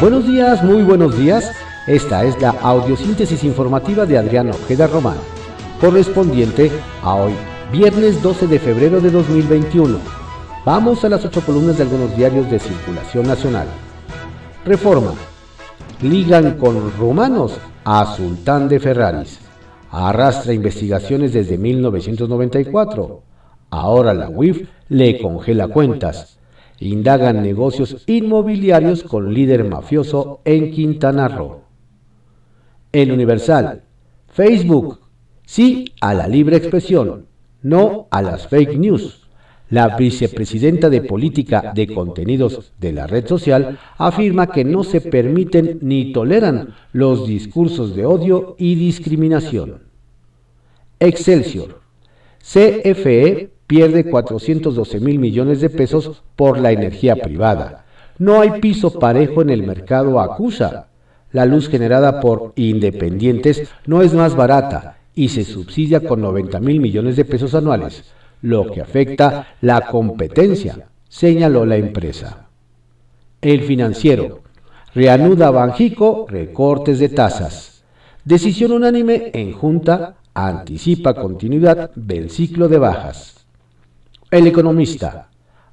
Buenos días, muy buenos días. Esta es la audiosíntesis informativa de Adriano Ojeda Román, correspondiente a hoy, viernes 12 de febrero de 2021. Vamos a las ocho columnas de algunos diarios de circulación nacional. Reforma. Ligan con romanos a Sultán de Ferraris. Arrastra investigaciones desde 1994. Ahora la UIF le congela cuentas. Indagan negocios inmobiliarios con líder mafioso en Quintana Roo. El Universal. Facebook. Sí a la libre expresión, no a las fake news. La vicepresidenta de Política de Contenidos de la red social afirma que no se permiten ni toleran los discursos de odio y discriminación. Excelsior. CFE pierde 412 mil millones de pesos por la energía privada. No hay piso parejo en el mercado, acusa. La luz generada por independientes no es más barata y se subsidia con 90 mil millones de pesos anuales lo que afecta la competencia, señaló la empresa. El financiero. Reanuda Banjico recortes de tasas. Decisión unánime en Junta anticipa continuidad del ciclo de bajas. El economista.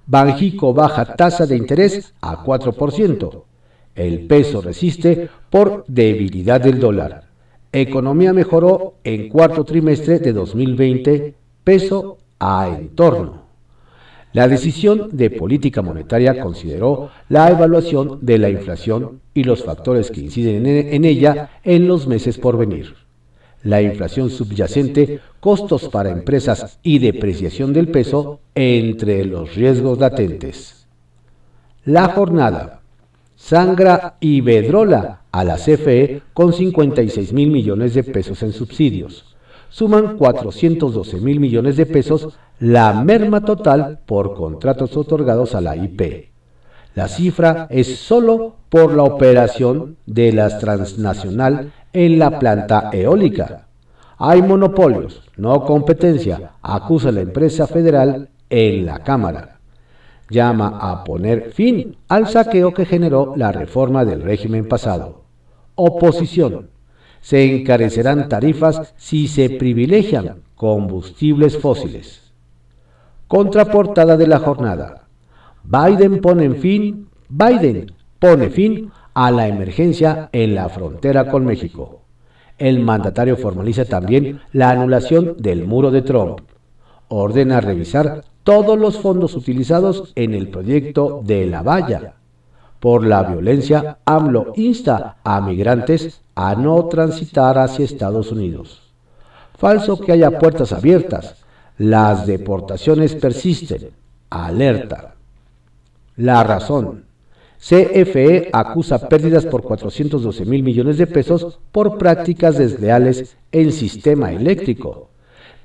Banjico baja tasa de interés a 4%. El peso resiste por debilidad del dólar. Economía mejoró en cuarto trimestre de 2020, peso a entorno. La decisión de política monetaria consideró la evaluación de la inflación y los factores que inciden en ella en los meses por venir. La inflación subyacente, costos para empresas y depreciación del peso entre los riesgos latentes. La jornada. Sangra Iberdrola a la CFE con 56 mil millones de pesos en subsidios suman 412 mil millones de pesos la merma total por contratos otorgados a la IP. La cifra es solo por la operación de la transnacional en la planta eólica. Hay monopolios, no competencia, acusa la empresa federal en la Cámara. Llama a poner fin al saqueo que generó la reforma del régimen pasado. Oposición se encarecerán tarifas si se privilegian combustibles fósiles. Contraportada de la jornada. Biden pone fin, Biden pone fin a la emergencia en la frontera con México. El mandatario formaliza también la anulación del muro de Trump. Ordena revisar todos los fondos utilizados en el proyecto de la valla por la violencia, AMLO insta a migrantes a no transitar hacia Estados Unidos. Falso que haya puertas abiertas. Las deportaciones persisten. Alerta. La razón. CFE acusa pérdidas por 412 mil millones de pesos por prácticas desleales en sistema eléctrico.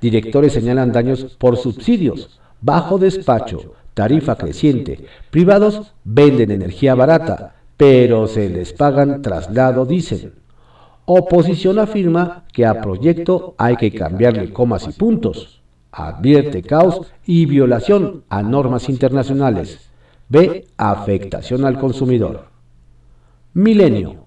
Directores señalan daños por subsidios, bajo despacho, tarifa creciente. Privados venden energía barata, pero se les pagan traslado, dicen. Oposición afirma que a proyecto hay que cambiarle comas y puntos. Advierte caos y violación a normas internacionales. B. Afectación al consumidor. Milenio.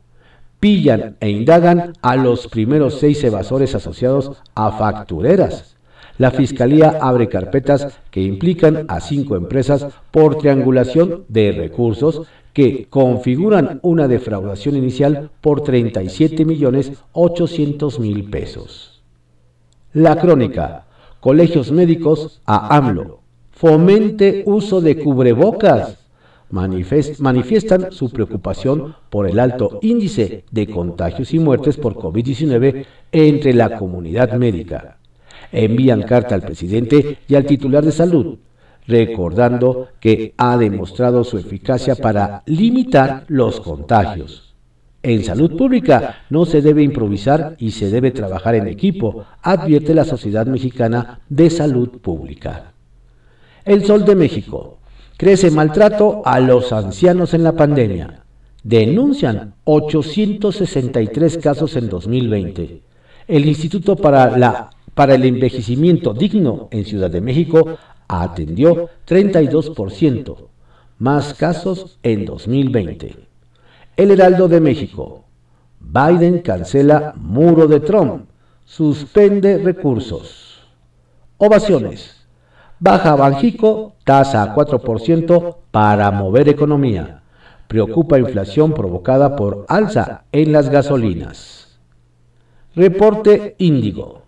Pillan e indagan a los primeros seis evasores asociados a factureras la Fiscalía abre carpetas que implican a cinco empresas por triangulación de recursos que configuran una defraudación inicial por 37 millones 800 mil pesos. La crónica. Colegios médicos a AMLO. Fomente uso de cubrebocas. manifiestan su preocupación por el alto índice de contagios y muertes por COVID-19 entre la comunidad médica envían carta al presidente y al titular de salud, recordando que ha demostrado su eficacia para limitar los contagios. En salud pública no se debe improvisar y se debe trabajar en equipo, advierte la Sociedad Mexicana de Salud Pública. El Sol de México. Crece maltrato a los ancianos en la pandemia. Denuncian 863 casos en 2020. El Instituto para la para el envejecimiento digno en Ciudad de México atendió 32%, más casos en 2020. El Heraldo de México. Biden cancela muro de Trump. Suspende recursos. Ovaciones. Baja Banjico, tasa a 4% para mover economía. Preocupa inflación provocada por alza en las gasolinas. Reporte Índigo.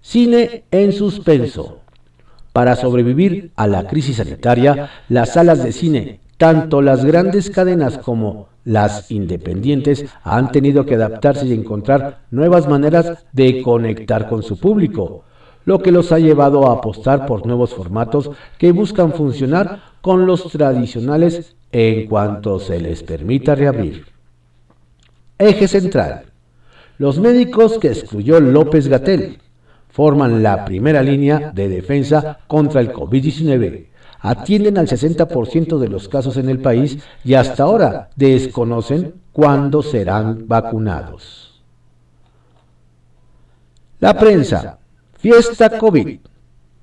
Cine en suspenso. Para sobrevivir a la crisis sanitaria, las salas de cine, tanto las grandes cadenas como las independientes, han tenido que adaptarse y encontrar nuevas maneras de conectar con su público, lo que los ha llevado a apostar por nuevos formatos que buscan funcionar con los tradicionales en cuanto se les permita reabrir. Eje central. Los médicos que excluyó López Gatel forman la primera línea de defensa contra el COVID-19. Atienden al 60% de los casos en el país y hasta ahora desconocen cuándo serán vacunados. La prensa. Fiesta COVID.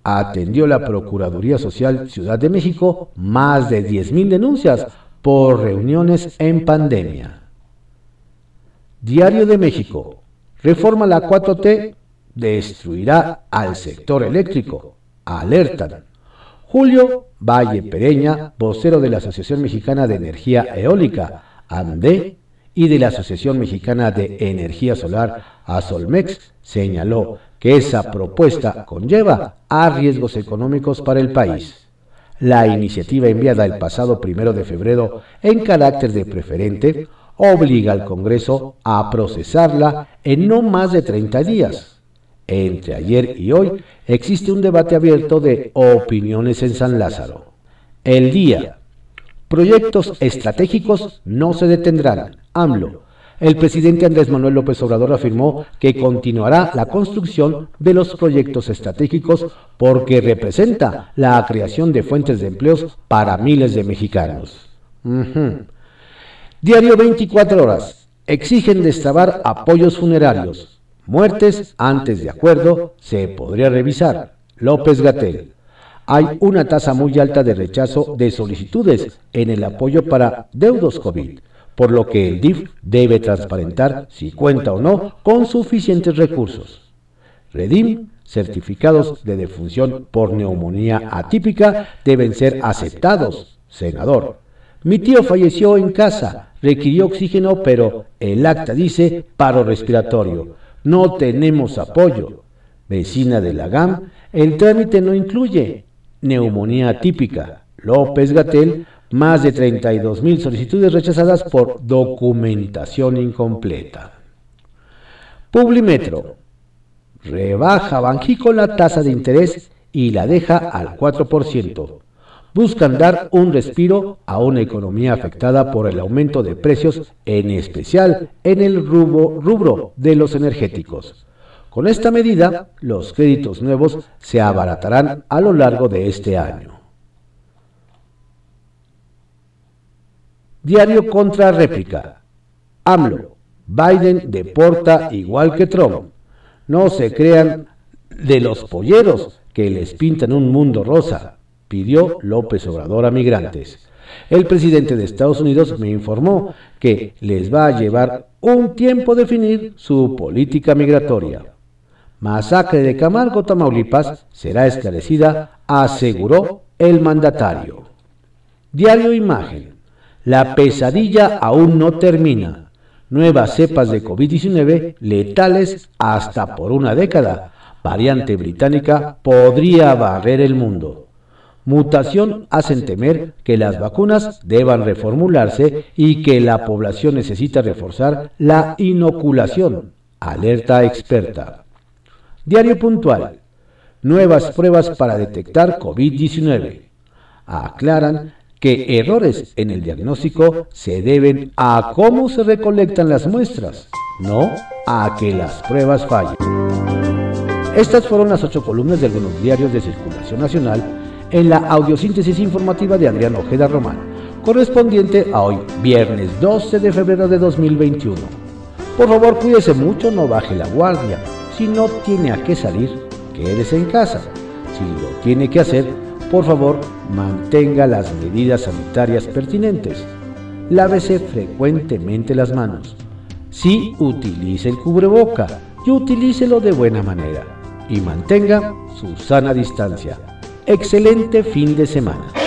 Atendió la Procuraduría Social Ciudad de México más de 10.000 denuncias por reuniones en pandemia. Diario de México. Reforma la 4T destruirá al sector eléctrico. Alertan. Julio Valle Pereña, vocero de la Asociación Mexicana de Energía Eólica, ANDE, y de la Asociación Mexicana de Energía Solar, ASOLMEX, señaló que esa propuesta conlleva a riesgos económicos para el país. La iniciativa enviada el pasado primero de febrero en carácter de preferente obliga al Congreso a procesarla en no más de 30 días entre ayer y hoy existe un debate abierto de opiniones en San Lázaro. El día. Proyectos estratégicos no se detendrán. AMLO. El presidente Andrés Manuel López Obrador afirmó que continuará la construcción de los proyectos estratégicos porque representa la creación de fuentes de empleos para miles de mexicanos. Diario 24 horas. Exigen destrabar apoyos funerarios. Muertes antes de acuerdo se podría revisar. López Gatel. Hay una tasa muy alta de rechazo de solicitudes en el apoyo para deudos COVID, por lo que el DIF debe transparentar si cuenta o no con suficientes recursos. Redim, certificados de defunción por neumonía atípica deben ser aceptados. Senador. Mi tío falleció en casa, requirió oxígeno, pero el acta dice paro respiratorio no tenemos apoyo. Vecina de la GAM, el trámite no incluye neumonía típica. López Gatel, más de 32 mil solicitudes rechazadas por documentación incompleta. Publimetro. Rebaja Banjico la tasa de interés y la deja al 4% buscan dar un respiro a una economía afectada por el aumento de precios, en especial en el rubro, de los energéticos. Con esta medida, los créditos nuevos se abaratarán a lo largo de este año. Diario contra réplica. AMLO. Biden deporta igual que Trump. No se crean de los polleros que les pintan un mundo rosa pidió López Obrador a migrantes. El presidente de Estados Unidos me informó que les va a llevar un tiempo definir su política migratoria. Masacre de Camargo, Tamaulipas, será esclarecida, aseguró el mandatario. Diario Imagen. La pesadilla aún no termina. Nuevas cepas de COVID-19 letales hasta por una década. Variante británica podría barrer el mundo mutación hacen temer que las vacunas deban reformularse y que la población necesita reforzar la inoculación. Alerta experta. Diario puntual. Nuevas pruebas para detectar COVID-19. Aclaran que errores en el diagnóstico se deben a cómo se recolectan las muestras, no a que las pruebas fallen. Estas fueron las ocho columnas de algunos diarios de circulación nacional en la audiosíntesis informativa de Adrián Ojeda Román, correspondiente a hoy, viernes 12 de febrero de 2021. Por favor, cuídese mucho, no baje la guardia. Si no tiene a qué salir, quédese en casa. Si lo tiene que hacer, por favor, mantenga las medidas sanitarias pertinentes. lávese frecuentemente las manos. Sí, utilice el cubreboca y utilícelo de buena manera y mantenga su sana distancia. Excelente fin de semana.